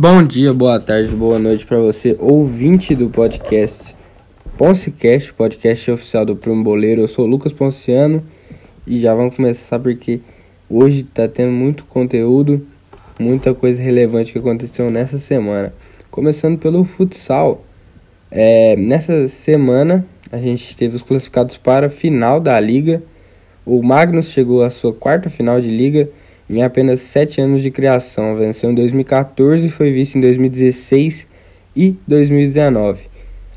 Bom dia, boa tarde, boa noite para você, ouvinte do podcast Poncecast, podcast oficial do Primo Boleiro. Eu sou o Lucas Ponciano e já vamos começar porque hoje tá tendo muito conteúdo, muita coisa relevante que aconteceu nessa semana. Começando pelo futsal. É, nessa semana a gente teve os classificados para a final da liga. O Magnus chegou à sua quarta final de liga em apenas 7 anos de criação. Venceu em 2014 e foi vice em 2016 e 2019,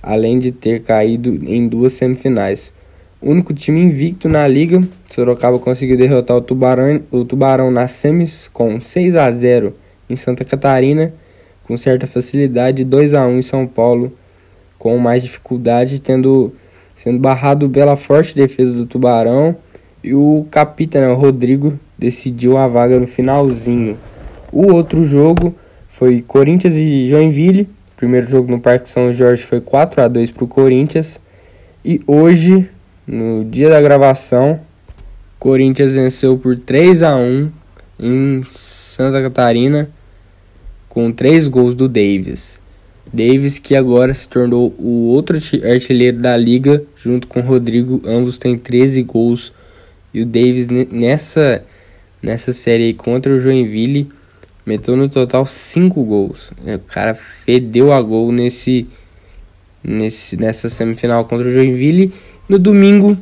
além de ter caído em duas semifinais. O único time invicto na liga, Sorocaba conseguiu derrotar o Tubarão, o Tubarão nas semis com 6 a 0 em Santa Catarina, com certa facilidade, 2 a 1 em São Paulo, com mais dificuldade, tendo sendo barrado pela forte defesa do Tubarão e o capitão, Rodrigo, decidiu a vaga no finalzinho. O outro jogo foi Corinthians e Joinville. O primeiro jogo no Parque São Jorge foi 4 a 2 para o Corinthians. E hoje, no dia da gravação, Corinthians venceu por 3 a 1 em Santa Catarina com três gols do Davis. Davis que agora se tornou o outro artilheiro da liga junto com Rodrigo, ambos têm 13 gols. E o Davis nessa nessa série contra o Joinville, meteu no total 5 gols. É, o cara fedeu a gol nesse, nesse nessa semifinal contra o Joinville. No domingo,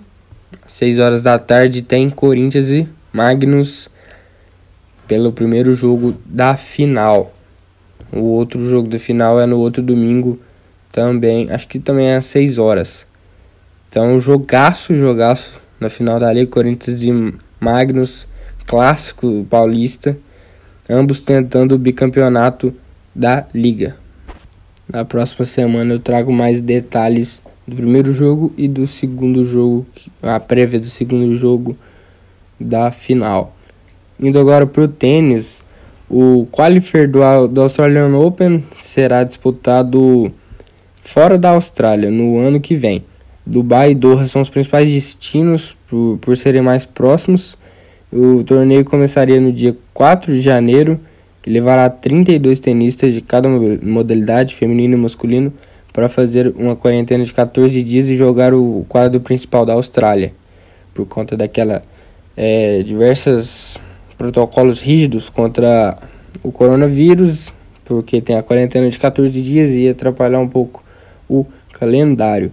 às 6 horas da tarde, tem Corinthians e Magnus pelo primeiro jogo da final. O outro jogo da final é no outro domingo também, acho que também é às 6 horas. Então, jogaço, jogaço na final da Liga Corinthians e Magnus clássico paulista, ambos tentando o bicampeonato da liga. Na próxima semana eu trago mais detalhes do primeiro jogo e do segundo jogo, a prévia do segundo jogo da final. Indo agora para o tênis, o qualifier do, do Australian Open será disputado fora da Austrália no ano que vem. Dubai e Doha são os principais destinos por, por serem mais próximos o torneio começaria no dia 4 de janeiro e levará 32 tenistas de cada modalidade, feminino e masculino, para fazer uma quarentena de 14 dias e jogar o quadro principal da Austrália. Por conta daquela é, diversos protocolos rígidos contra o coronavírus, porque tem a quarentena de 14 dias e atrapalhar um pouco o calendário.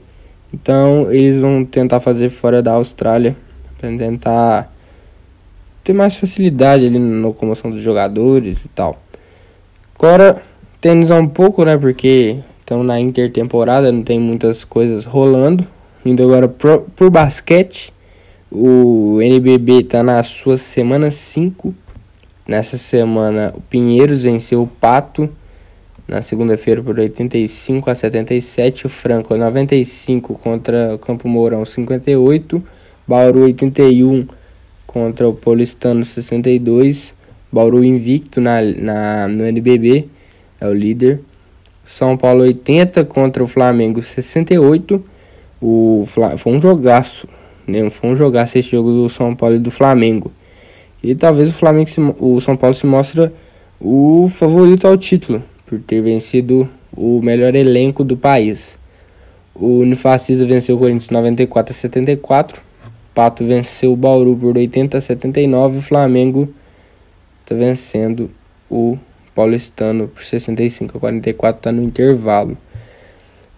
Então eles vão tentar fazer fora da Austrália para tentar ter mais facilidade ali na locomoção dos jogadores e tal. Agora, tênis é um pouco, né? Porque estamos na intertemporada, não tem muitas coisas rolando. Indo agora pro, pro basquete, o NBB está na sua semana 5. Nessa semana, o Pinheiros venceu o Pato na segunda-feira por 85 a 77. O Franco 95 contra o Campo Mourão 58. Bauru 81 contra o Paulistano 62. Bauru invicto na, na, no NBB, é o líder. São Paulo 80 contra o Flamengo 68. O, foi um jogaço, né? Foi um jogaço esse jogo do São Paulo e do Flamengo. E talvez o Flamengo se, o São Paulo se mostra o favorito ao título, por ter vencido o melhor elenco do país. O Unifacisa venceu o Corinthians 94 a 74. Pato venceu o Bauru por 80 a 79 e o Flamengo está vencendo o Paulistano por 65 a 44, está no intervalo.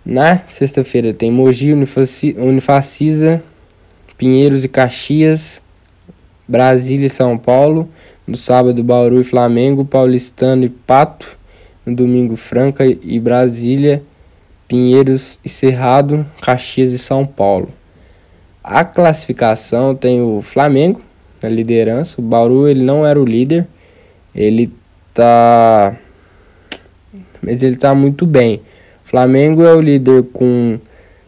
Na sexta-feira tem Mogi, Unifacisa, Pinheiros e Caxias, Brasília e São Paulo. No sábado, Bauru e Flamengo, Paulistano e Pato. No domingo, Franca e Brasília, Pinheiros e Cerrado, Caxias e São Paulo. A classificação tem o Flamengo na liderança. O Bauru ele não era o líder. Ele tá mas ele tá muito bem. O Flamengo é o líder com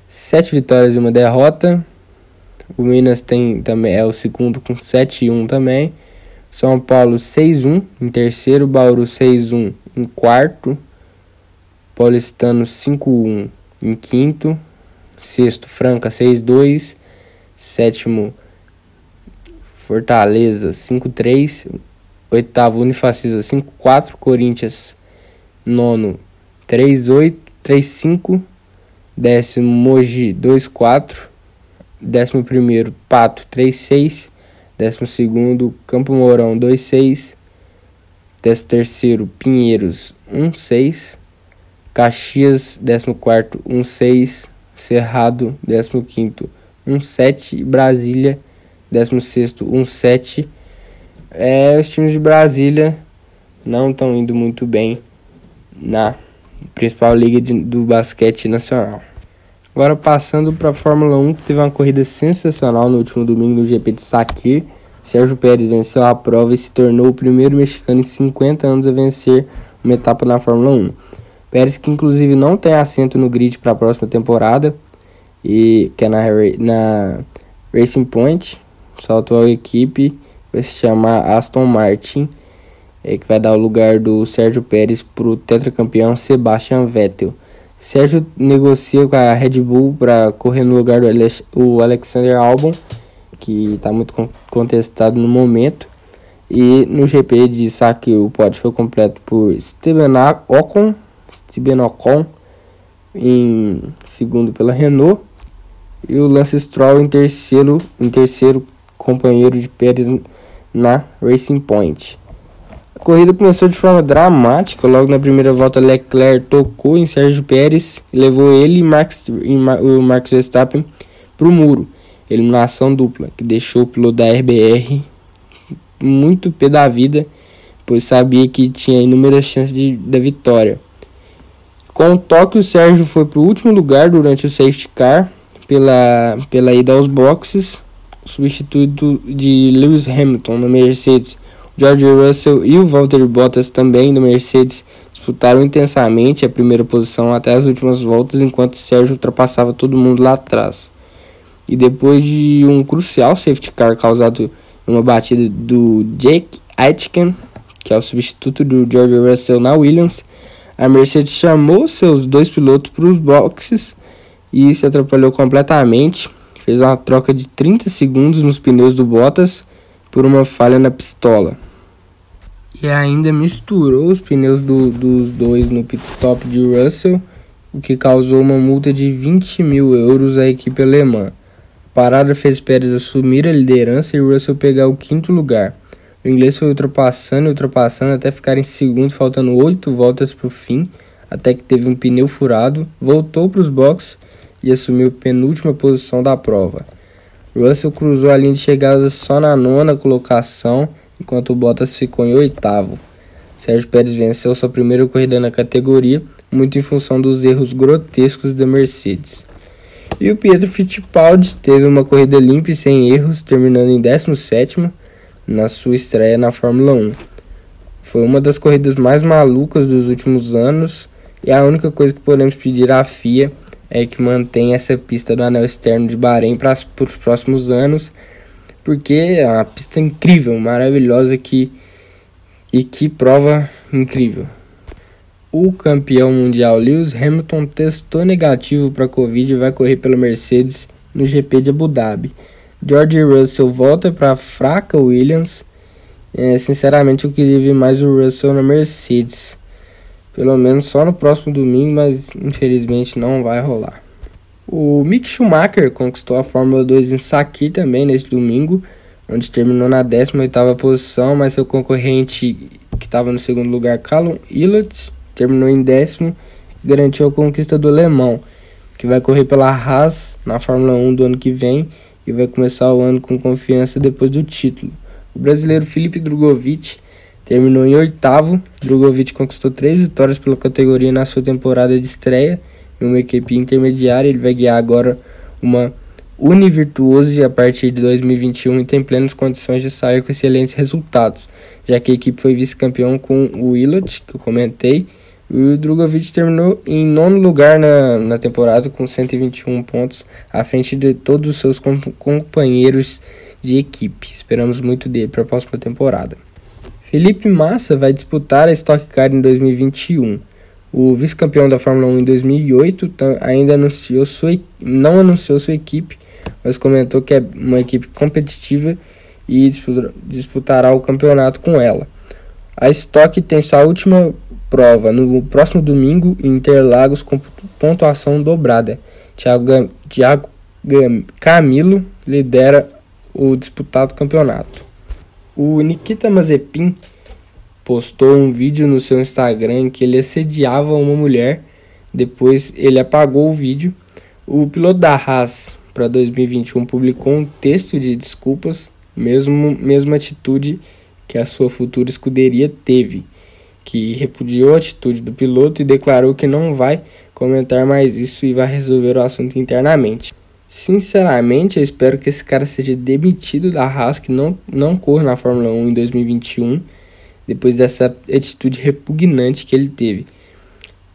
sete vitórias e uma derrota. O Minas tem também é o segundo com 7 e 1 também. São Paulo 6-1 em terceiro, Bauru 6-1 em quarto, Paulistano 5-1 em quinto, sexto Franca 6-2, Sétimo, Fortaleza 5-3. Oitavo, Unifacisa 5-4. Corinthians nono 3,8, 3,5, décimo Mogi 2,4, décimo primeiro Pato 3,6, décimo segundo Campo Mourão 2,6, décimo terceiro Pinheiros 1,6, Caxias quarto 1,6, Cerrado décimo quinto 1,7 Brasília décimo sexto 1,7 é, os times de Brasília não estão indo muito bem na principal liga de, do basquete nacional. Agora passando para a Fórmula 1, que teve uma corrida sensacional no último domingo no GP de Sakir. Sérgio Pérez venceu a prova e se tornou o primeiro mexicano em 50 anos a vencer uma etapa na Fórmula 1. Pérez que inclusive não tem assento no grid para a próxima temporada e que é na, na Racing Point, sua atual equipe vai se chamar Aston Martin é, que vai dar o lugar do Sérgio Pérez para o tetracampeão Sebastian Vettel. Sérgio negocia com a Red Bull para correr no lugar do Alex, o Alexander Albon, que está muito contestado no momento. E no GP de saque o pódio foi completo por Steven Ocon, Steven Ocon em segundo pela Renault e o Lance Stroll em terceiro, em terceiro companheiro de Pérez na Racing Point. A corrida começou de forma dramática. Logo na primeira volta, Leclerc tocou em Sérgio Pérez e levou ele e, Max, e o Max Verstappen para o muro. Eliminação dupla, que deixou o piloto da RBR muito pé da vida, pois sabia que tinha inúmeras chances de, da vitória. Com o toque, o Sérgio foi para o último lugar durante o safety car, pela, pela ida aos boxes, substituto de Lewis Hamilton na Mercedes George Russell e o Valtteri Bottas também do Mercedes disputaram intensamente a primeira posição até as últimas voltas, enquanto Sérgio ultrapassava todo mundo lá atrás. E depois de um crucial safety car causado numa batida do Jake Aitken, que é o substituto do George Russell na Williams, a Mercedes chamou seus dois pilotos para os boxes e se atrapalhou completamente. Fez uma troca de 30 segundos nos pneus do Bottas por uma falha na pistola e ainda misturou os pneus do, dos dois no pit stop de Russell, o que causou uma multa de 20 mil euros à equipe alemã. A parada fez Pérez assumir a liderança e Russell pegar o quinto lugar. O inglês foi ultrapassando e ultrapassando até ficar em segundo, faltando oito voltas para o fim, até que teve um pneu furado, voltou para os boxes e assumiu a penúltima posição da prova. Russell cruzou a linha de chegada só na nona colocação enquanto o Bottas ficou em oitavo. Sérgio Pérez venceu sua primeira corrida na categoria, muito em função dos erros grotescos da Mercedes. E o Pietro Fittipaldi teve uma corrida limpa e sem erros, terminando em 17 na sua estreia na Fórmula 1. Foi uma das corridas mais malucas dos últimos anos e a única coisa que podemos pedir à FIA é que mantenha essa pista do anel externo de Bahrein para os próximos anos porque é uma pista incrível, maravilhosa que e que prova incrível. O campeão mundial Lewis Hamilton testou negativo para Covid e vai correr pela Mercedes no GP de Abu Dhabi. George Russell volta para a fraca Williams. É, sinceramente, eu queria ver mais o Russell na Mercedes. Pelo menos só no próximo domingo, mas infelizmente não vai rolar. O Mick Schumacher conquistou a Fórmula 2 em Sakir também nesse domingo, onde terminou na 18ª posição, mas seu concorrente que estava no segundo lugar, Callum Ilott, terminou em décimo e garantiu a conquista do alemão, que vai correr pela Haas na Fórmula 1 do ano que vem e vai começar o ano com confiança depois do título. O brasileiro Felipe Drogovic terminou em oitavo. Drogovic conquistou três vitórias pela categoria na sua temporada de estreia em uma equipe intermediária. Ele vai guiar agora uma Univirtuose a partir de 2021 e tem plenas condições de sair com excelentes resultados, já que a equipe foi vice-campeão com o Willot, que eu comentei, e o Drogovic terminou em nono lugar na, na temporada com 121 pontos, à frente de todos os seus companheiros de equipe. Esperamos muito dele para a próxima temporada. Felipe Massa vai disputar a Stock Car em 2021. O vice-campeão da Fórmula 1 em 2008 ainda anunciou sua, não anunciou sua equipe, mas comentou que é uma equipe competitiva e disputará o campeonato com ela. A Stock tem sua última prova no próximo domingo em Interlagos com pontuação dobrada. Thiago, Thiago Camilo lidera o disputado campeonato. O Nikita Mazepin postou um vídeo no seu Instagram em que ele assediava uma mulher. Depois ele apagou o vídeo. O piloto da Haas para 2021 publicou um texto de desculpas, mesmo mesma atitude que a sua futura escuderia teve, que repudiou a atitude do piloto e declarou que não vai comentar mais isso e vai resolver o assunto internamente. Sinceramente, eu espero que esse cara seja demitido da Haas, que não, não corra na Fórmula 1 em 2021, depois dessa atitude repugnante que ele teve.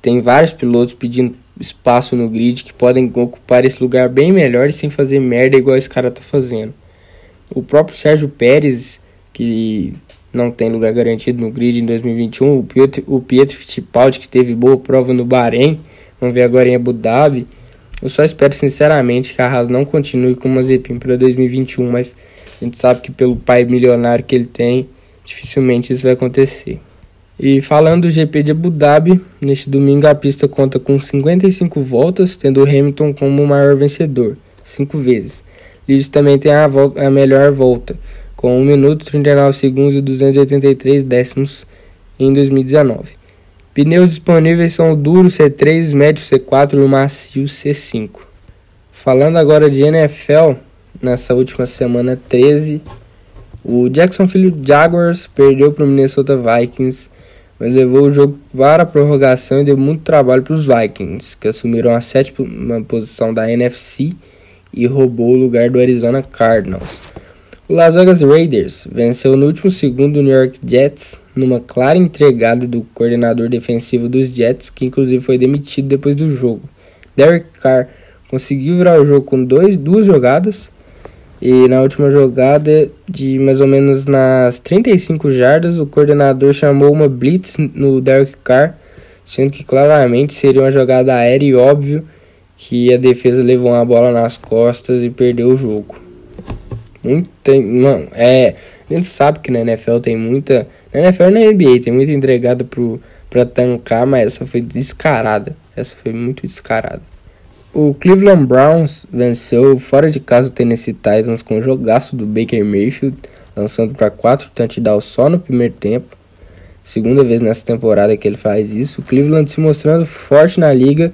Tem vários pilotos pedindo espaço no grid que podem ocupar esse lugar bem melhor e sem fazer merda igual esse cara tá fazendo. O próprio Sérgio Pérez, que não tem lugar garantido no grid em 2021, o Pietro, o Pietro Fittipaldi, que teve boa prova no Bahrein, vamos ver agora em Abu Dhabi. Eu só espero sinceramente que a Haas não continue com o Mazepin para 2021, mas a gente sabe que pelo pai milionário que ele tem, dificilmente isso vai acontecer. E falando do GP de Abu Dhabi, neste domingo a pista conta com 55 voltas, tendo Hamilton como o maior vencedor, 5 vezes. Lewis também tem a, volta, a melhor volta, com 1 minuto 39 segundos e 283 décimos em 2019. Pneus disponíveis são o duro C3, médio C4 e o macio C5. Falando agora de NFL, nessa última semana 13, o Jacksonville Jaguars perdeu para o Minnesota Vikings mas levou o jogo para a prorrogação e deu muito trabalho para os Vikings, que assumiram a sétima posição da NFC e roubou o lugar do Arizona Cardinals. O Las Vegas Raiders venceu no último segundo o New York Jets numa clara entregada do coordenador defensivo dos Jets, que inclusive foi demitido depois do jogo. Derek Carr conseguiu virar o jogo com dois, duas jogadas e na última jogada, de mais ou menos nas 35 jardas, o coordenador chamou uma blitz no Derek Carr, sendo que claramente seria uma jogada aérea e óbvio que a defesa levou uma bola nas costas e perdeu o jogo. Muita, mano, é, a gente sabe que na NFL tem muita, na NFL e na NBA tem muita entregada pro, pra tancar, mas essa foi descarada. Essa foi muito descarada. O Cleveland Browns venceu fora de casa o Tennessee Titans com o jogaço do Baker Mayfield, lançando para quatro touchdowns só no primeiro tempo. Segunda vez nessa temporada que ele faz isso. O Cleveland se mostrando forte na liga.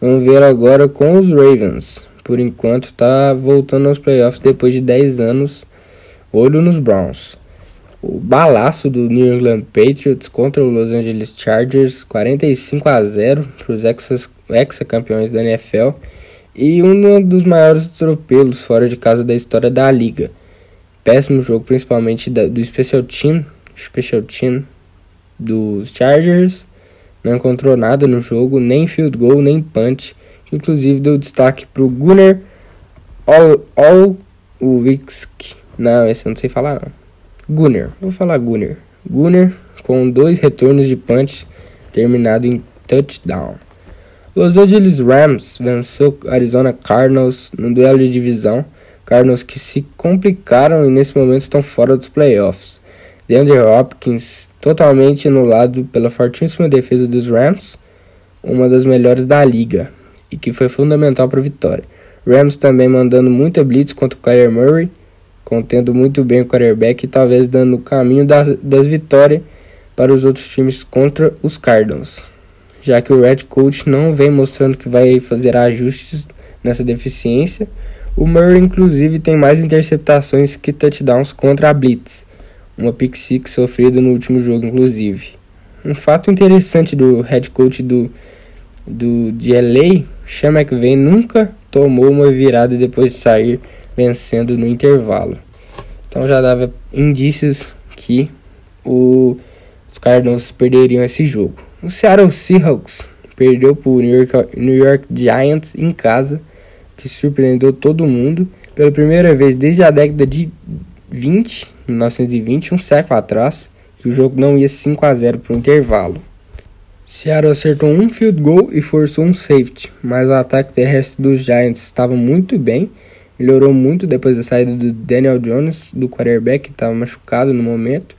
Vamos ver agora com os Ravens. Por enquanto está voltando aos playoffs depois de 10 anos. Olho nos Browns. O balaço do New England Patriots contra o Los Angeles Chargers, 45 a 0 para os ex-campeões da NFL e um dos maiores atropelos fora de casa da história da liga. Péssimo jogo, principalmente do Special Team, Special Team dos Chargers. Não encontrou nada no jogo, nem field goal, nem punch. Inclusive deu destaque para o Gunnar Olwick. Não, esse eu não sei falar não. Vou falar Gunnar. Gunnar com dois retornos de punch terminado em touchdown. Los Angeles Rams venceu Arizona Cardinals no duelo de divisão. Cardinals que se complicaram e nesse momento estão fora dos playoffs. DeAndre Hopkins totalmente anulado pela fortíssima defesa dos Rams, uma das melhores da liga e que foi fundamental para a vitória. Rams também mandando muita blitz contra o Kyler Murray, contendo muito bem o quarterback e talvez dando o caminho das, das vitórias para os outros times contra os Cardinals já que o Red Coach não vem mostrando que vai fazer ajustes nessa deficiência. O Murray, inclusive, tem mais interceptações que touchdowns contra a Blitz, uma pick six sofrida no último jogo, inclusive. Um fato interessante do head coach do, do de LA, Sean McVay nunca tomou uma virada depois de sair vencendo no intervalo. Então já dava indícios que o, os Cardinals perderiam esse jogo. O Seattle Seahawks perdeu para o New York, New York Giants em casa, que surpreendeu todo mundo. Pela primeira vez desde a década de 20, 1920, um século atrás, que o jogo não ia 5 a 0 para o intervalo. Seattle acertou um field goal e forçou um safety, mas o ataque terrestre dos Giants estava muito bem, melhorou muito depois da saída do Daniel Jones, do quarterback, que estava machucado no momento,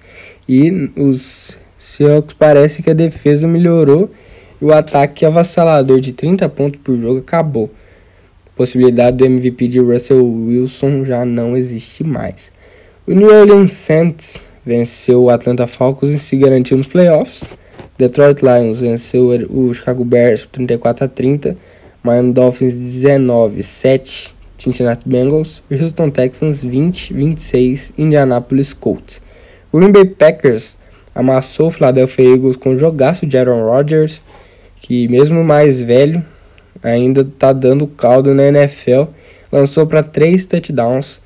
e os Seahawks parece que a defesa melhorou e o ataque avassalador de 30 pontos por jogo acabou. A possibilidade do MVP de Russell Wilson já não existe mais. O New Orleans Saints venceu o Atlanta Falcons e se garantiu nos playoffs. Detroit Lions venceu o Chicago Bears 34 a 30, Miami Dolphins 19 7, Cincinnati Bengals, Houston Texans 20 26, Indianapolis Colts. Green Bay Packers amassou o Philadelphia Eagles com o jogaço de Aaron Rodgers, que mesmo mais velho ainda está dando caldo na NFL, lançou para três touchdowns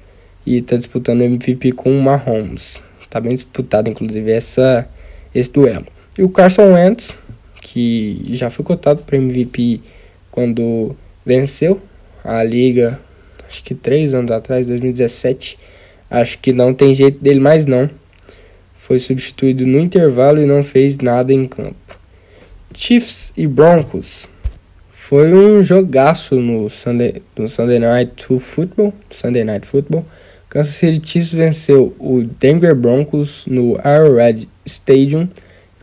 e está disputando o MVP com o Mahomes. Está bem disputado, inclusive, essa, esse duelo. E o Carson Wentz, que já foi cotado para MVP quando venceu a liga, acho que três anos atrás, 2017. Acho que não tem jeito dele mais não. Foi substituído no intervalo e não fez nada em campo. Chiefs e Broncos. Foi um jogaço no Sunday, no Sunday Night Football. Sunday Night Football. Kansas City Chiefs venceu o Denver Broncos no Arrowhead Stadium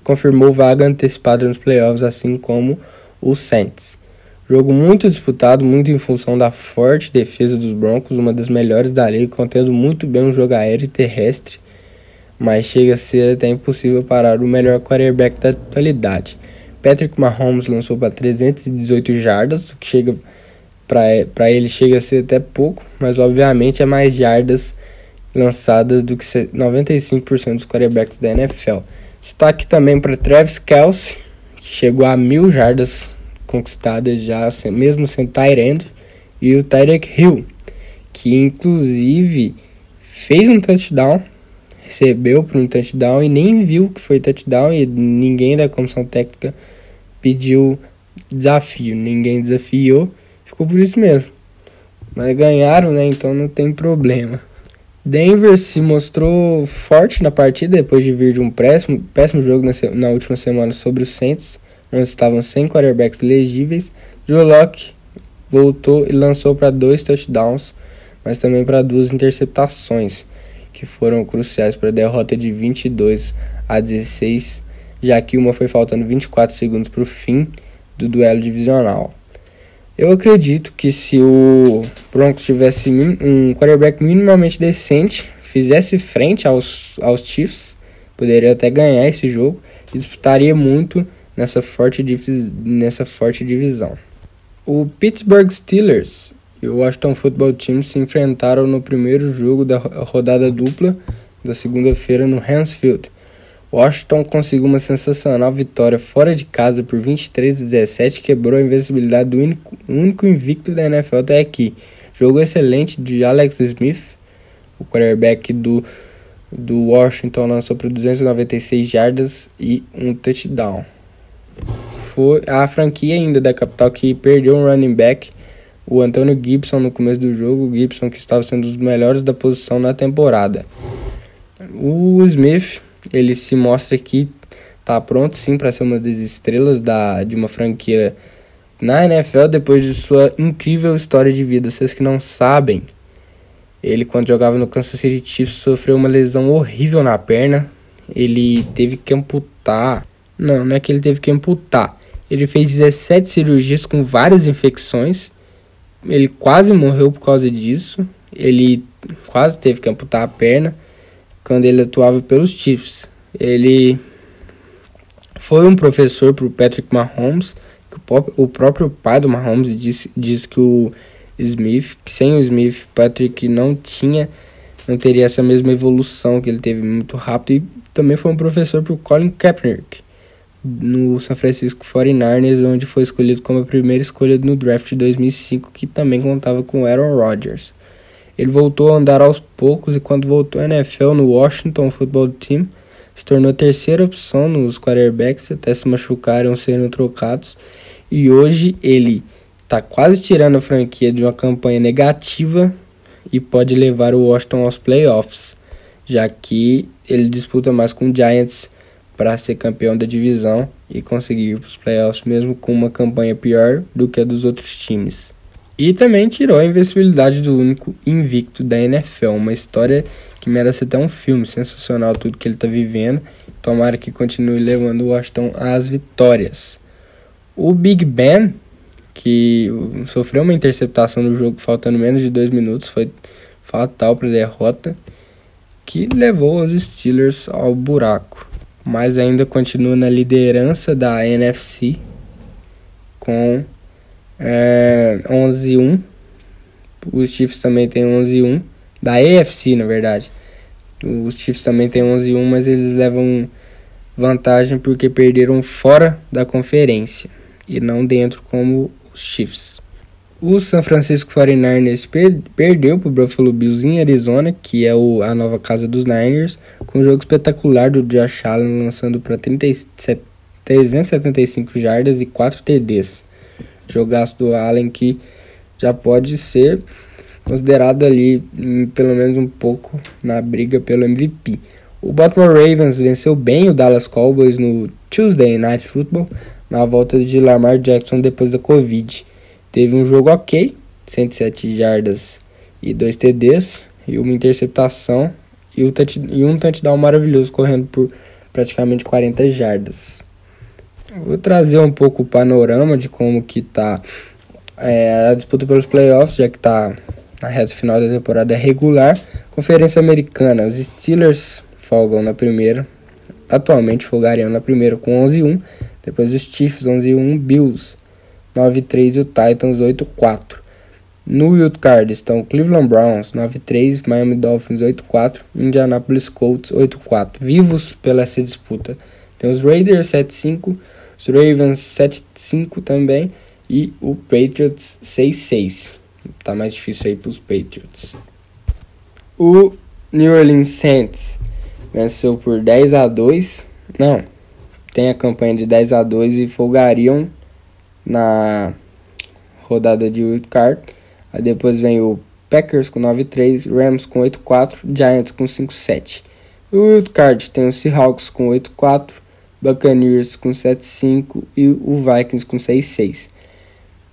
confirmou vaga antecipada nos playoffs, assim como o Saints. Jogo muito disputado, muito em função da forte defesa dos Broncos, uma das melhores da liga, contendo muito bem um jogo aéreo e terrestre, mas chega a ser até impossível parar o melhor quarterback da atualidade. Patrick Mahomes lançou para 318 jardas, o que chega para ele chega a ser até pouco, mas obviamente é mais jardas lançadas do que 95% dos quarterbacks da NFL. Destaque também para Travis Kelsey, que chegou a mil jardas conquistadas já, mesmo sem Tyrant, e o Tyreek Hill, que inclusive fez um touchdown, recebeu para um touchdown e nem viu que foi touchdown e ninguém da comissão técnica pediu desafio, ninguém desafiou, ficou por isso mesmo. Mas ganharam, né? Então não tem problema. Denver se mostrou forte na partida depois de vir de um péssimo, péssimo jogo na, na última semana sobre os Saints, onde estavam sem quarterbacks legíveis. Drew Locke voltou e lançou para dois touchdowns, mas também para duas interceptações, que foram cruciais para a derrota de 22 a 16, já que uma foi faltando 24 segundos para o fim do duelo divisional. Eu acredito que se o Broncos tivesse um quarterback minimamente decente, fizesse frente aos, aos Chiefs, poderia até ganhar esse jogo e disputaria muito nessa forte, nessa forte divisão. O Pittsburgh Steelers e o Washington Football Team se enfrentaram no primeiro jogo da rodada dupla da segunda-feira no Hansfield. Washington conseguiu uma sensacional vitória fora de casa por 23 a 17 quebrou a invencibilidade do único, único invicto da NFL até aqui. Jogo excelente de Alex Smith, o quarterback do, do Washington lançou para 296 jardas e um touchdown. Foi a franquia ainda da capital que perdeu um running back, o Antônio Gibson no começo do jogo, o Gibson que estava sendo um dos melhores da posição na temporada. O Smith ele se mostra que tá pronto sim para ser uma das estrelas da, de uma franquia na NFL depois de sua incrível história de vida. Vocês que não sabem, ele quando jogava no Kansas City Chiefs sofreu uma lesão horrível na perna. Ele teve que amputar. Não, não é que ele teve que amputar. Ele fez 17 cirurgias com várias infecções. Ele quase morreu por causa disso. Ele quase teve que amputar a perna quando ele atuava pelos Chiefs. Ele foi um professor para o Patrick Mahomes, o próprio pai do Mahomes disse, disse que o Smith, que sem o Smith, Patrick não tinha, não teria essa mesma evolução que ele teve muito rápido. E também foi um professor para o Colin Kaepernick no San Francisco 49ers, onde foi escolhido como a primeira escolha no draft de 2005, que também contava com Aaron Rodgers. Ele voltou a andar aos poucos e quando voltou à NFL no Washington Football Team, se tornou a terceira opção nos quarterbacks até se machucarem ou serem trocados. E hoje ele está quase tirando a franquia de uma campanha negativa e pode levar o Washington aos playoffs, já que ele disputa mais com o Giants para ser campeão da divisão e conseguir os playoffs mesmo com uma campanha pior do que a dos outros times. E também tirou a invencibilidade do único invicto da NFL. Uma história que merece até um filme sensacional, tudo que ele está vivendo. tomara que continue levando o Washington às vitórias. O Big Ben, que sofreu uma interceptação no jogo faltando menos de dois minutos, foi fatal para a derrota, que levou os Steelers ao buraco. Mas ainda continua na liderança da NFC com é, 11-1. Os Chiefs também tem 11-1. Da AFC, na verdade. Os Chiefs também tem 11-1, mas eles levam vantagem porque perderam fora da conferência e não dentro como os Chiefs. O San Francisco 49ers per perdeu para o Buffalo Bills em Arizona, que é o, a nova casa dos Niners, com um jogo espetacular do Josh Allen lançando para 375 jardas e 4 TDs. Jogaço do Allen que já pode ser considerado ali hum, pelo menos um pouco na briga pelo MVP. O Baltimore Ravens venceu bem o Dallas Cowboys no Tuesday Night Football na volta de Lamar Jackson depois da Covid. Teve um jogo ok, 107 jardas e 2 TDs e uma interceptação e, e um touchdown maravilhoso correndo por praticamente 40 jardas. Vou trazer um pouco o panorama de como que tá é, a disputa pelos playoffs, já que tá na reta final da temporada regular. Conferência Americana, os Steelers folgam na primeira, atualmente folgariam na primeira com 11-1, depois os Chiefs 11-1, Bills 9-3 e o Titans 8-4. No Wild Card estão Cleveland Browns 9-3, Miami Dolphins 8-4, Indianapolis Colts 8-4. Vivos pela essa disputa. Tem os Raiders 7-5, os Ravens 7-5 também e o Patriots 6-6. Tá mais difícil aí para os Patriots. O New Orleans Saints venceu por 10 a 2. Não, tem a campanha de 10 a 2 e folgariam na rodada de wild card. Aí depois vem o Packers com 9-3, Rams com 8-4, Giants com 5-7. O wild card tem o Seahawks com 8-4, Buccaneers com 7-5 e o Vikings com 6-6.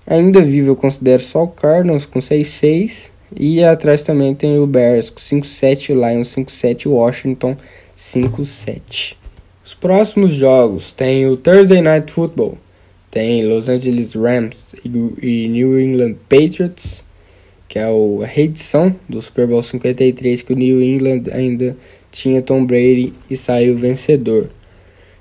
Ainda vivo eu considero só o Cardinals com 6-6 e atrás também tem o Bears com 5-7, o Lions 5-7 e o Washington 5-7. Os próximos jogos tem o Thursday Night Football, tem Los Angeles Rams e New England Patriots, que é a reedição do Super Bowl 53 que o New England ainda tinha Tom Brady e saiu vencedor.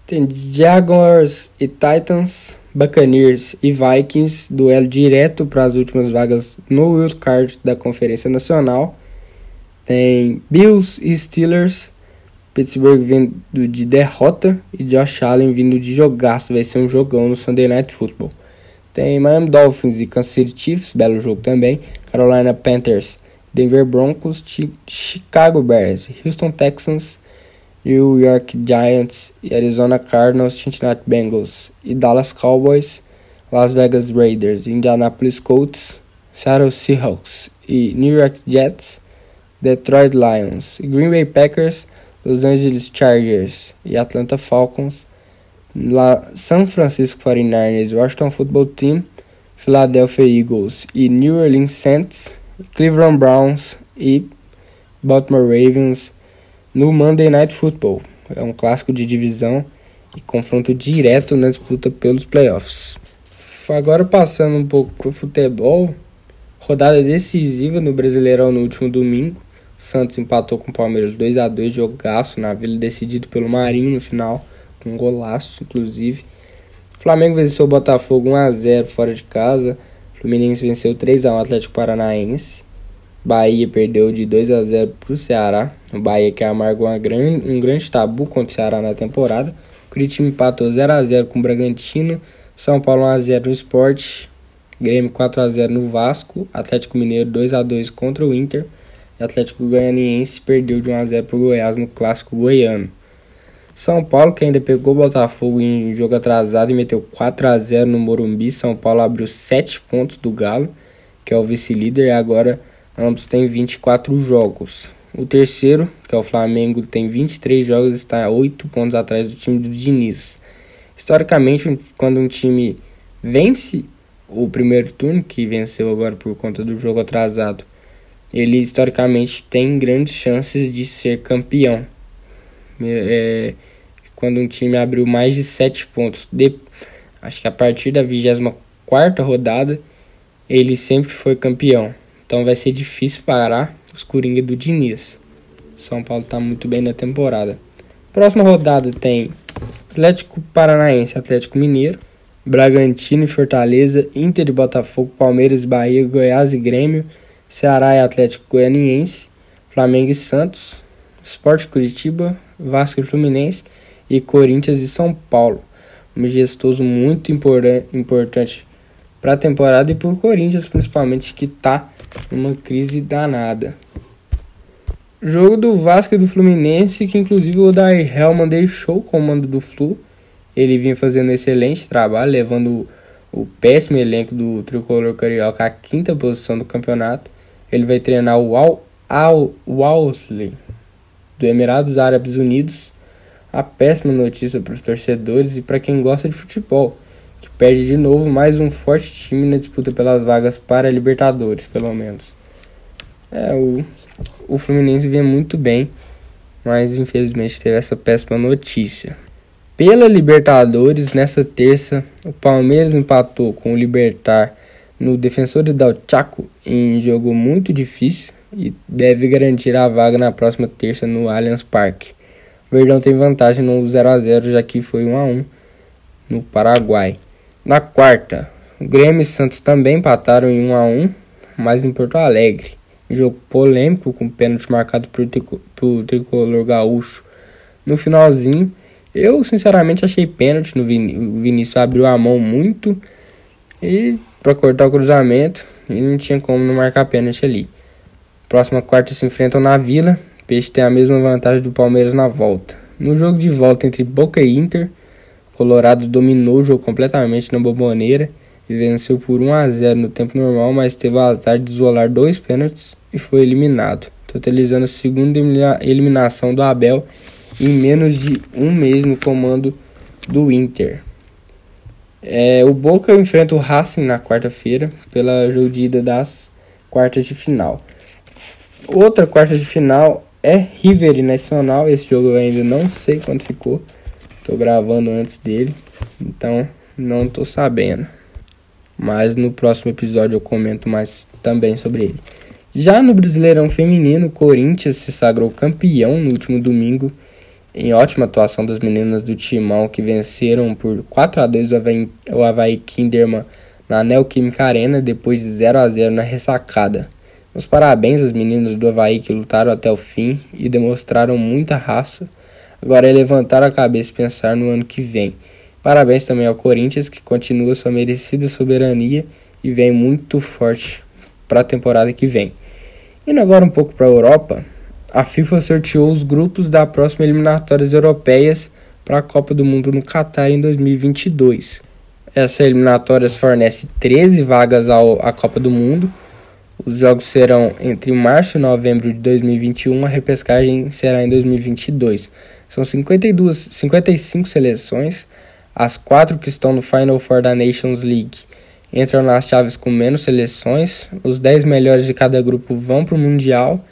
Tem Jaguars e Titans, Buccaneers e Vikings, duelo direto para as últimas vagas no Wild Card da Conferência Nacional. Tem Bills e Steelers, Pittsburgh vindo de derrota e Josh Allen vindo de jogaço. Vai ser um jogão no Sunday Night Football. Tem Miami Dolphins e Kansas City Chiefs, belo jogo também. Carolina Panthers, Denver Broncos, Chicago Bears, Houston Texans New York Giants, Arizona Cardinals, Cincinnati Bengals e Dallas Cowboys, Las Vegas Raiders, Indianapolis Colts, Seattle Seahawks e New York Jets, Detroit Lions, Green Bay Packers, Los Angeles Chargers e Atlanta Falcons, La San Francisco 49ers, Washington Football Team, Philadelphia Eagles e New Orleans Saints, Cleveland Browns e Baltimore Ravens no Monday Night Football. É um clássico de divisão e confronto direto na disputa pelos playoffs. Agora passando um pouco para o futebol, rodada decisiva no Brasileirão no último domingo. Santos empatou com o Palmeiras 2 a 2 jogaço na Vila, decidido pelo Marinho no final, com um golaço, inclusive. Flamengo venceu o Botafogo 1 a 0 fora de casa. Fluminense venceu 3 a 1 Atlético Paranaense. Bahia perdeu de 2 a 0 para o Ceará. O Bahia que amargou grande, um grande tabu contra o Ceará na temporada. O Curitiba empatou 0 a 0 com o Bragantino. São Paulo 1 a 0 no Sport. Grêmio 4 a 0 no Vasco. Atlético Mineiro 2 a 2 contra o Inter. Atlético Goianiense perdeu de 1 a 0 para o Goiás no clássico goiano. São Paulo, que ainda pegou o Botafogo em jogo atrasado e meteu 4 a 0 no Morumbi. São Paulo abriu 7 pontos do Galo, que é o vice-líder, e agora Ambos têm 24 jogos. O terceiro, que é o Flamengo, tem 23 jogos e está 8 pontos atrás do time do Diniz. Historicamente, quando um time vence o primeiro turno, que venceu agora por conta do jogo atrasado, ele historicamente tem grandes chances de ser campeão. É, quando um time abriu mais de 7 pontos. De, acho que a partir da 24 rodada, ele sempre foi campeão. Então vai ser difícil parar os Coringa do Diniz. São Paulo está muito bem na temporada. Próxima rodada tem Atlético Paranaense, Atlético Mineiro, Bragantino e Fortaleza, Inter e Botafogo, Palmeiras Bahia, Goiás e Grêmio, Ceará e Atlético Goianiense, Flamengo e Santos, Sport Curitiba, Vasco e Fluminense e Corinthians e São Paulo. Um gestoso muito importante para a temporada e para o Corinthians, principalmente, que está numa crise danada. Jogo do Vasco e do Fluminense, que inclusive o Odair Helman deixou o comando do Flu. Ele vinha fazendo um excelente trabalho, levando o péssimo elenco do tricolor carioca à quinta posição do campeonato. Ele vai treinar o Al, Al Walsley do Emirados Árabes Unidos. A péssima notícia para os torcedores e para quem gosta de futebol, que perde de novo mais um forte time na disputa pelas vagas para a Libertadores, pelo menos. É, o o Fluminense vinha muito bem, mas infelizmente teve essa péssima notícia. Pela Libertadores, nessa terça, o Palmeiras empatou com o Libertar no Defensores del Chaco em jogo muito difícil e deve garantir a vaga na próxima terça no Allianz Parque. O Verdão tem vantagem no 0 a 0 já que foi 1 a 1 no Paraguai. Na quarta, o Grêmio e Santos também empataram em 1 a 1, mas em Porto Alegre jogo polêmico com pênalti marcado por, por tricolor gaúcho no finalzinho. Eu sinceramente achei pênalti no Vin o Vinícius abriu a mão muito e para cortar o cruzamento e não tinha como não marcar pênalti ali. Próxima quarta se enfrentam na Vila. Peixe tem a mesma vantagem do Palmeiras na volta. No jogo de volta entre Boca e Inter, Colorado dominou o jogo completamente na boboneira e venceu por 1 a 0 no tempo normal, mas teve o azar de isolar dois pênaltis e foi eliminado, totalizando a segunda eliminação do Abel em menos de um mês no comando do Inter. É, o Boca enfrenta o Racing na quarta-feira pela jogida das quartas de final. Outra quarta de final é River e Nacional. Esse jogo eu ainda não sei quanto ficou. Tô gravando antes dele, então não tô sabendo. Mas no próximo episódio eu comento mais também sobre ele. Já no Brasileirão Feminino, Corinthians se sagrou campeão no último domingo, em ótima atuação das meninas do Timão, que venceram por 4 a 2 o Havaí, Kinderman na Neoquímica Arena, depois de 0 a 0 na ressacada. Os parabéns às meninas do Havaí que lutaram até o fim e demonstraram muita raça. Agora é levantar a cabeça e pensar no ano que vem. Parabéns também ao Corinthians, que continua sua merecida soberania e vem muito forte para a temporada que vem. Indo agora um pouco para a Europa, a FIFA sorteou os grupos da próxima eliminatórias europeias para a Copa do Mundo no Catar em 2022. Essa eliminatórias fornece 13 vagas ao, à Copa do Mundo. Os jogos serão entre março e novembro de 2021, a repescagem será em 2022. São 52, 55 seleções, as quatro que estão no Final Four da Nations League entram nas chaves com menos seleções, os 10 melhores de cada grupo vão para o Mundial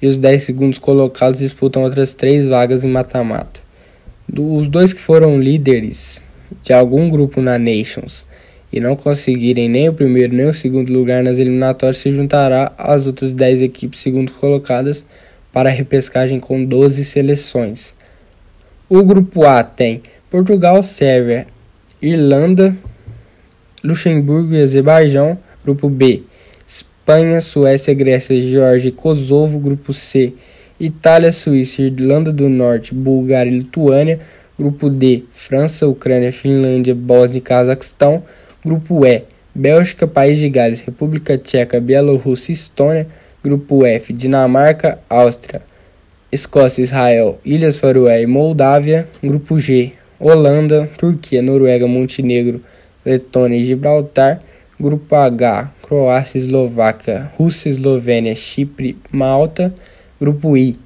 e os 10 segundos colocados disputam outras 3 vagas em mata-mata. Os dois que foram líderes de algum grupo na Nations e não conseguirem nem o primeiro nem o segundo lugar nas eliminatórias se juntará às outras 10 equipes segundo colocadas para a repescagem com 12 seleções. O grupo A tem Portugal, Sérvia, Irlanda, Luxemburgo e Azerbaijão. Grupo B: Espanha, Suécia, Grécia, Geórgia e Kosovo. Grupo C: Itália, Suíça, Irlanda do Norte, Bulgária e Lituânia. Grupo D: França, Ucrânia, Finlândia, Bósnia e Cazaquistão. Grupo E: Bélgica, País de Gales, República Tcheca, Bielorrússia e Estônia. Grupo F: Dinamarca, Áustria, Escócia, Israel, Ilhas Faroé e Moldávia. Grupo G: Holanda, Turquia, Noruega, Montenegro, Letônia e Gibraltar. Grupo H, Croácia, Eslováquia, Rússia, Eslovênia, Chipre, Malta. Grupo I,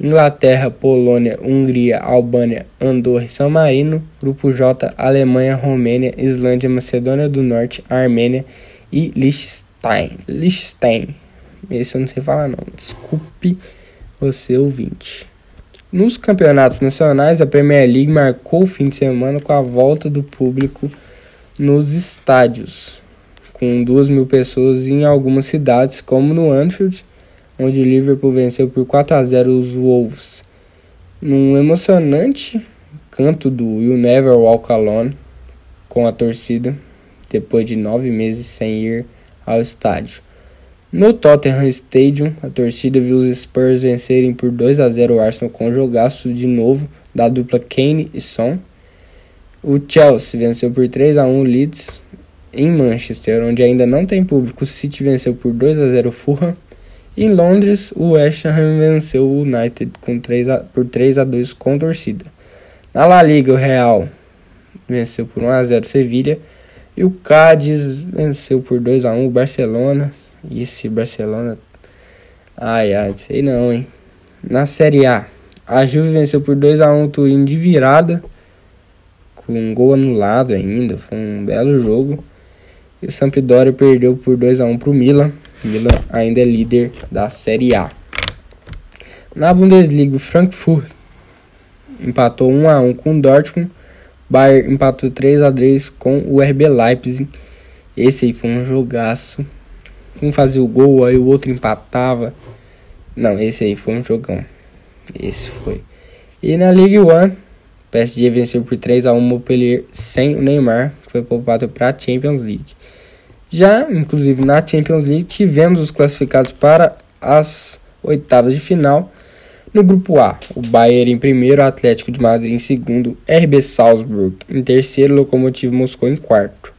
Inglaterra, Polônia, Hungria, Albânia, Andorra e São Marino. Grupo J, Alemanha, Romênia, Islândia, Macedônia do Norte, Armênia e Liechtenstein. Liechtenstein. Esse eu não sei falar não. Desculpe você ouvinte. Nos campeonatos nacionais, a Premier League marcou o fim de semana com a volta do público nos estádios, com duas mil pessoas em algumas cidades, como no Anfield, onde o Liverpool venceu por 4 a 0 os Wolves. Num emocionante canto do You Never Walk Alone com a torcida, depois de nove meses sem ir ao estádio. No Tottenham Stadium, a torcida viu os Spurs vencerem por 2 a 0 o Arsenal com jogaço de novo da dupla Kane e Son. O Chelsea venceu por 3 a 1 o Leeds em Manchester, onde ainda não tem público. O City venceu por 2 a 0 o Fulham. Em Londres, o West Ham venceu o United com 3 a, por 3 a 2 com torcida. Na La Liga, o Real venceu por 1 a 0 o Sevilha e o Cádiz venceu por 2 a 1 o Barcelona. E esse Barcelona, ai ai, sei não, hein. Na Série A, a Juve venceu por 2 a 1 o Turim de virada, com um gol anulado ainda, foi um belo jogo. E o Sampdoria perdeu por 2 a 1 para o Milan. Milan ainda é líder da Série A. Na Bundesliga, o Frankfurt empatou 1 a 1 com o Dortmund. Bayern empatou 3 a 3 com o RB Leipzig. Esse aí foi um jogaço. Um fazia o gol, aí o outro empatava. Não, esse aí foi um jogão. Esse foi. E na Ligue 1, PSG venceu por 3 a 1 o Montpellier sem o Neymar, foi poupado para a Champions League. Já, inclusive, na Champions League, tivemos os classificados para as oitavas de final. No grupo A, o Bayern em primeiro, Atlético de Madrid em segundo, RB Salzburg em terceiro, Lokomotiv Moscou em quarto.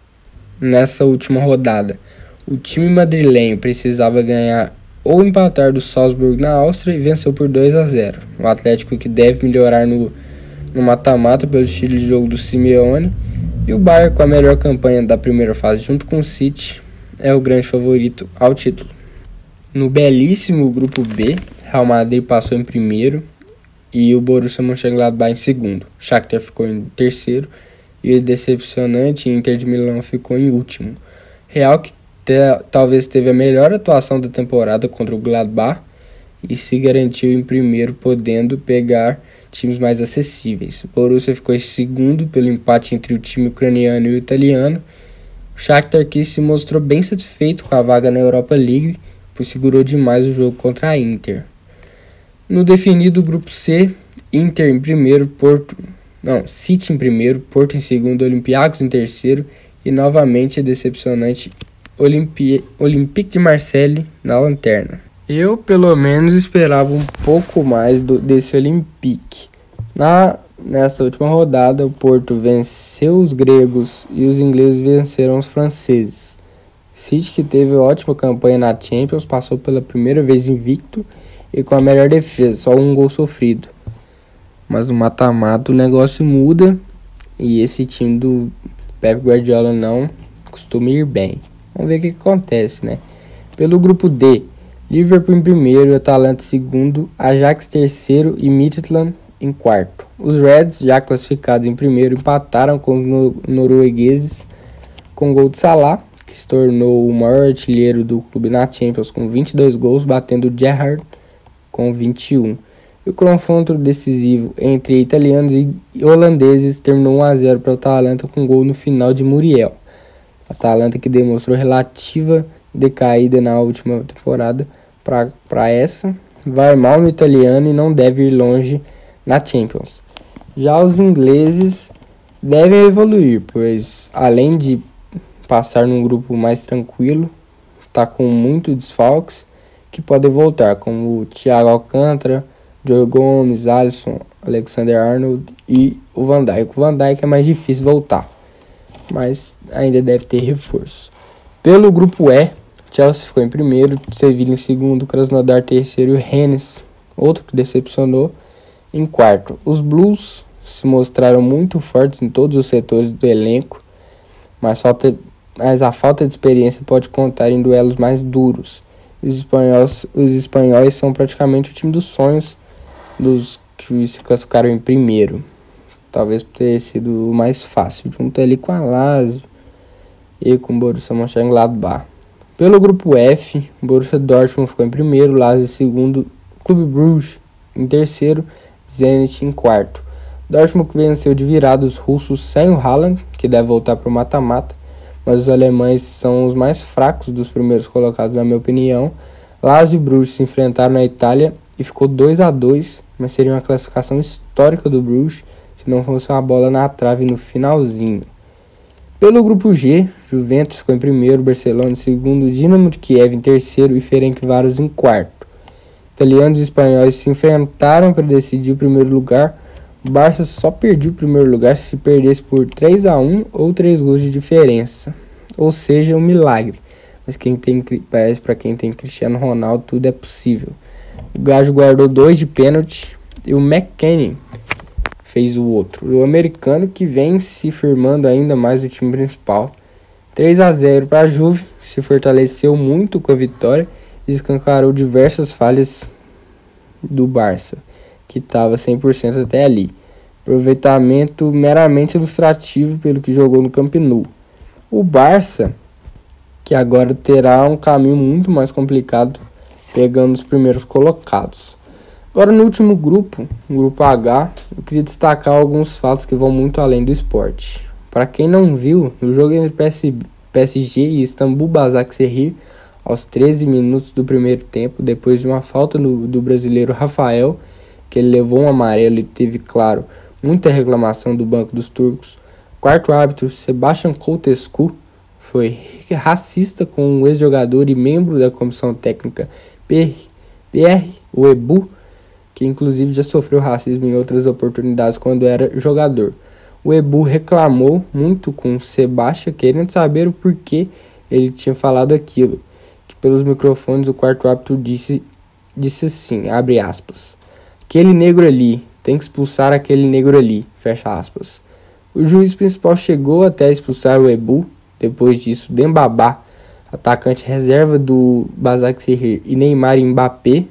Nessa última rodada, o time madrilenho precisava ganhar ou empatar do Salzburg na Áustria e venceu por 2 a 0. O Atlético que deve melhorar no mata-mata pelo estilo de jogo do Simeone e o Bayern, com a melhor campanha da primeira fase junto com o City, é o grande favorito ao título. No belíssimo grupo B, Real Madrid passou em primeiro e o Borussia Mönchengladbach em segundo. Shakhtar ficou em terceiro e o decepcionante Inter de Milão ficou em último. Real que te, talvez teve a melhor atuação da temporada contra o Gladbach e se garantiu em primeiro, podendo pegar times mais acessíveis. O Borussia ficou em segundo pelo empate entre o time ucraniano e o italiano. O Shakhtar que se mostrou bem satisfeito com a vaga na Europa League, pois segurou demais o jogo contra a Inter. No definido grupo C, Inter em primeiro, Porto, não, City em primeiro, Porto em segundo, Olympiacos em terceiro e novamente a decepcionante Olympique de Marseille na lanterna. Eu, pelo menos, esperava um pouco mais do, desse Olympique. Na, nesta última rodada, o Porto venceu os gregos e os ingleses venceram os franceses. City, que teve ótima campanha na Champions, passou pela primeira vez invicto e com a melhor defesa, só um gol sofrido. Mas no mata-mata o negócio muda e esse time do Pep Guardiola não costuma ir bem. Vamos ver o que acontece, né? Pelo grupo D, Liverpool em primeiro, Atalanta em segundo, Ajax terceiro e Midtjylland em quarto. Os Reds, já classificados em primeiro, empataram com os noruegueses com gol de Salah, que se tornou o maior artilheiro do clube na Champions com 22 gols, batendo Gerrard com 21. E o confronto decisivo entre italianos e holandeses terminou 1 a 0 para o Atalanta com gol no final de Muriel. Atalanta que demonstrou relativa decaída na última temporada para essa, vai mal no italiano e não deve ir longe na Champions. Já os ingleses devem evoluir, pois além de passar num grupo mais tranquilo, tá com muito desfalques que podem voltar, como o Thiago Alcântara, Joe Gomes, Alisson, Alexander Arnold e o Van Dijk. O Van Dijk é mais difícil voltar, mas ainda deve ter reforço. Pelo grupo E, Chelsea ficou em primeiro, Sevilla em segundo, Krasnodar terceiro e o Rennes, outro que decepcionou, em quarto. Os Blues se mostraram muito fortes em todos os setores do elenco, mas, falta, mas a falta de experiência pode contar em duelos mais duros. Os espanhóis, os espanhóis são praticamente o time dos sonhos dos que se classificaram em primeiro. Talvez por ter sido mais fácil, junto ali com a Lazio e com Borussia Mönchengladbach. Pelo grupo F, Borussia Dortmund ficou em primeiro, Lazio em segundo, Clube Bruges em terceiro Zenit em quarto. Dortmund venceu de virada os russos sem o Haaland, que deve voltar para o mata-mata, mas os alemães são os mais fracos dos primeiros colocados, na minha opinião. Lazio e Bruges se enfrentaram na Itália e ficou 2 a 2 mas seria uma classificação histórica do Bruges se não fosse uma bola na trave no finalzinho. Pelo grupo G, Juventus ficou em primeiro, Barcelona em segundo, Dinamo de Kiev em terceiro e Ferencváros em quarto. Italianos e espanhóis se enfrentaram para decidir o primeiro lugar. O Barça só perdeu o primeiro lugar se perdesse por 3 a 1 ou 3 gols de diferença. Ou seja, um milagre. Mas quem tem para quem tem Cristiano Ronaldo, tudo é possível. O Gajo guardou dois de pênalti e o McKennie fez o outro. O americano que vem se firmando ainda mais no time principal. 3 a 0 para a Juve, se fortaleceu muito com a vitória e escancarou diversas falhas do Barça, que estava 100% até ali. Aproveitamento meramente ilustrativo pelo que jogou no Camp Nou. O Barça, que agora terá um caminho muito mais complicado, pegando os primeiros colocados. Agora no último grupo, o grupo H, eu queria destacar alguns fatos que vão muito além do esporte. Para quem não viu, no jogo entre PSG e Istambul Basaksehir, aos 13 minutos do primeiro tempo, depois de uma falta no, do brasileiro Rafael, que ele levou um amarelo e teve, claro, muita reclamação do banco dos turcos. Quarto árbitro, Sebastian Coutescu, foi racista com o ex-jogador e membro da comissão técnica Pierre Webu, que inclusive já sofreu racismo em outras oportunidades quando era jogador. O Ebu reclamou muito com Sebastião, querendo saber o porquê ele tinha falado aquilo. Que pelos microfones o quarto árbitro disse, disse assim, abre aspas. Aquele negro ali, tem que expulsar aquele negro ali, fecha aspas. O juiz principal chegou até expulsar o Ebu. Depois disso, Dembabá, atacante reserva do Basak e Neymar e Mbappé,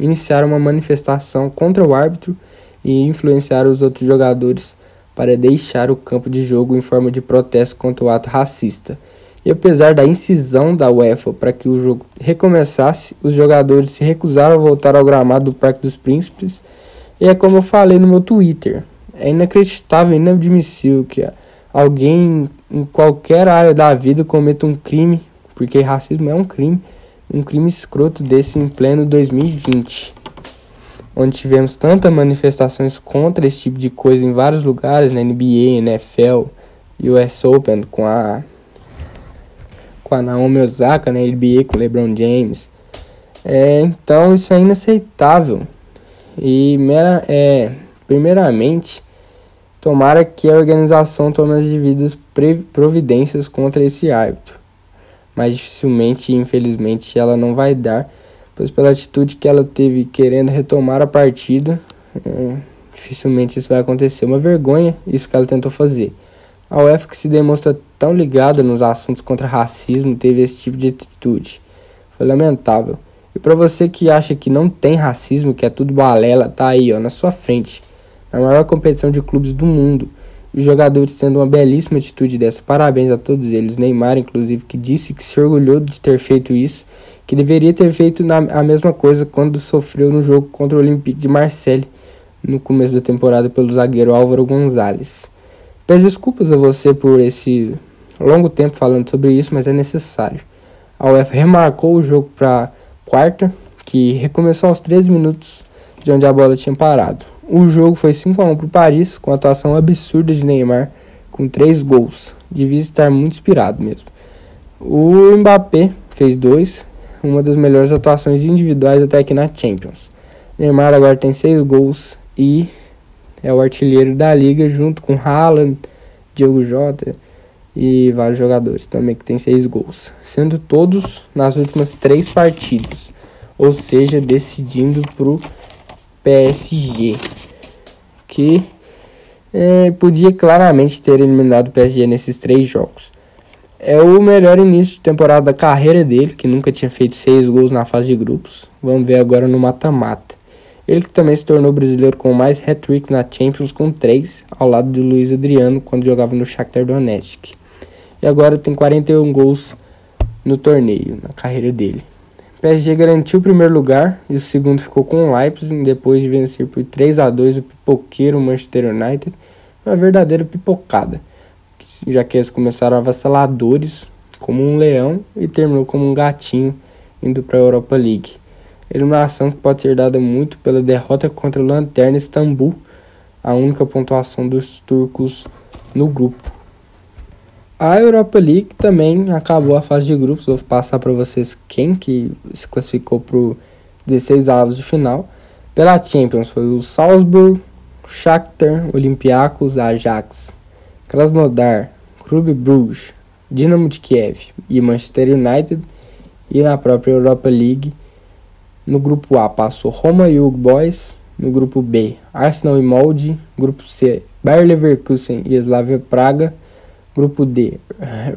iniciaram uma manifestação contra o árbitro e influenciaram os outros jogadores para deixar o campo de jogo em forma de protesto contra o ato racista. E apesar da incisão da UEFA para que o jogo recomeçasse, os jogadores se recusaram a voltar ao gramado do Parque dos Príncipes. E é como eu falei no meu Twitter: é inacreditável, inadmissível que alguém em qualquer área da vida cometa um crime, porque racismo é um crime um crime escroto desse em pleno 2020, onde tivemos tantas manifestações contra esse tipo de coisa em vários lugares, na NBA, NFL, US Open, com a com a Naomi Osaka, na NBA, com o LeBron James. É, então isso é inaceitável. E mera, é, primeiramente, tomara que a organização tome as devidas providências contra esse árbitro mas dificilmente, infelizmente, ela não vai dar, pois pela atitude que ela teve querendo retomar a partida, é, dificilmente isso vai acontecer. Uma vergonha isso que ela tentou fazer. A UEFA que se demonstra tão ligada nos assuntos contra racismo teve esse tipo de atitude. Foi lamentável. E para você que acha que não tem racismo, que é tudo balela, tá aí, ó, na sua frente. Na maior competição de clubes do mundo os jogadores tendo uma belíssima atitude dessa. Parabéns a todos eles. Neymar, inclusive, que disse que se orgulhou de ter feito isso, que deveria ter feito na, a mesma coisa quando sofreu no jogo contra o Olympique de Marseille no começo da temporada pelo zagueiro Álvaro Gonzalez. Peço desculpas a você por esse longo tempo falando sobre isso, mas é necessário. A UEFA remarcou o jogo para quarta, que recomeçou aos 13 minutos de onde a bola tinha parado. O jogo foi 5 a 1 para o Paris, com a atuação absurda de Neymar, com 3 gols. Devia estar muito inspirado mesmo. O Mbappé fez 2, uma das melhores atuações individuais até aqui na Champions. Neymar agora tem 6 gols e é o artilheiro da liga, junto com Haaland, Diego Jota e vários jogadores também que tem 6 gols, sendo todos nas últimas 3 partidas, ou seja, decidindo para o PSG, que é, podia claramente ter eliminado o PSG nesses três jogos. É o melhor início de temporada da carreira dele, que nunca tinha feito seis gols na fase de grupos. Vamos ver agora no mata-mata. Ele que também se tornou brasileiro com mais hat-tricks na Champions com três, ao lado de Luiz Adriano quando jogava no Shakhtar Donetsk. E agora tem 41 gols no torneio, na carreira dele. PSG garantiu o primeiro lugar e o segundo ficou com o Leipzig depois de vencer por 3 a 2 o pipoqueiro Manchester United. Uma verdadeira pipocada, já que eles começaram avassaladores como um leão e terminou como um gatinho indo para a Europa League. Eliminação que pode ser dada muito pela derrota contra o Lanterna Istambul, a única pontuação dos turcos no grupo. A Europa League também acabou a fase de grupos. Vou passar para vocês quem que se classificou para o 16 avos de final. Pela Champions foi o Salzburg, Shakhtar, Olympiacos, Ajax, Krasnodar, Clube Bruges, Dinamo de Kiev e Manchester United. E na própria Europa League, no grupo A passou Roma e Young Boys, no grupo B Arsenal e Molde, grupo C Bayer Leverkusen e Slavia Praga. Grupo D,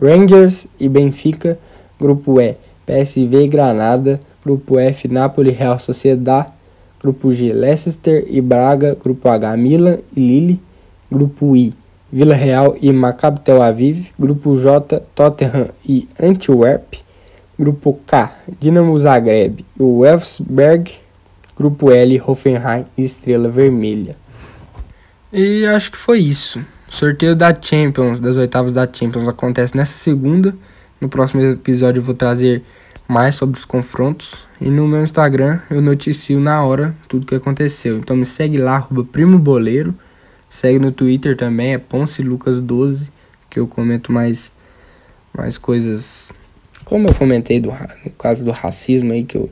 Rangers e Benfica. Grupo E, PSV e Granada. Grupo F, Napoli Real Sociedad. Grupo G, Leicester e Braga. Grupo H, Milan e Lille. Grupo I, Vila Real e Maccabi Tel Aviv. Grupo J, Tottenham e Antwerp. Grupo K, Dinamo Zagreb e Wolfsberg. Grupo L, Hoffenheim e Estrela Vermelha. E acho que foi isso. O sorteio da Champions, das oitavas da Champions, acontece nessa segunda. No próximo episódio eu vou trazer mais sobre os confrontos. E no meu Instagram eu noticio na hora tudo que aconteceu. Então me segue lá, arroba Primo Boleiro. Segue no Twitter também, é Ponce Lucas 12, que eu comento mais, mais coisas. Como eu comentei do, no caso do racismo aí, que eu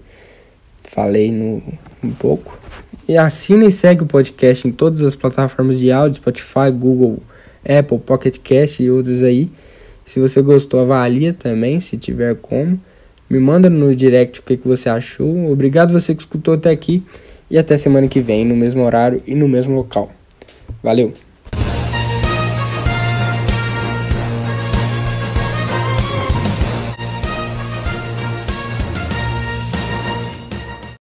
falei no, um pouco. E assina e segue o podcast em todas as plataformas de áudio, Spotify, Google, Apple, Pocket Cast e outros aí. Se você gostou, avalia também, se tiver como. Me manda no direct o que, que você achou. Obrigado você que escutou até aqui. E até semana que vem, no mesmo horário e no mesmo local. Valeu!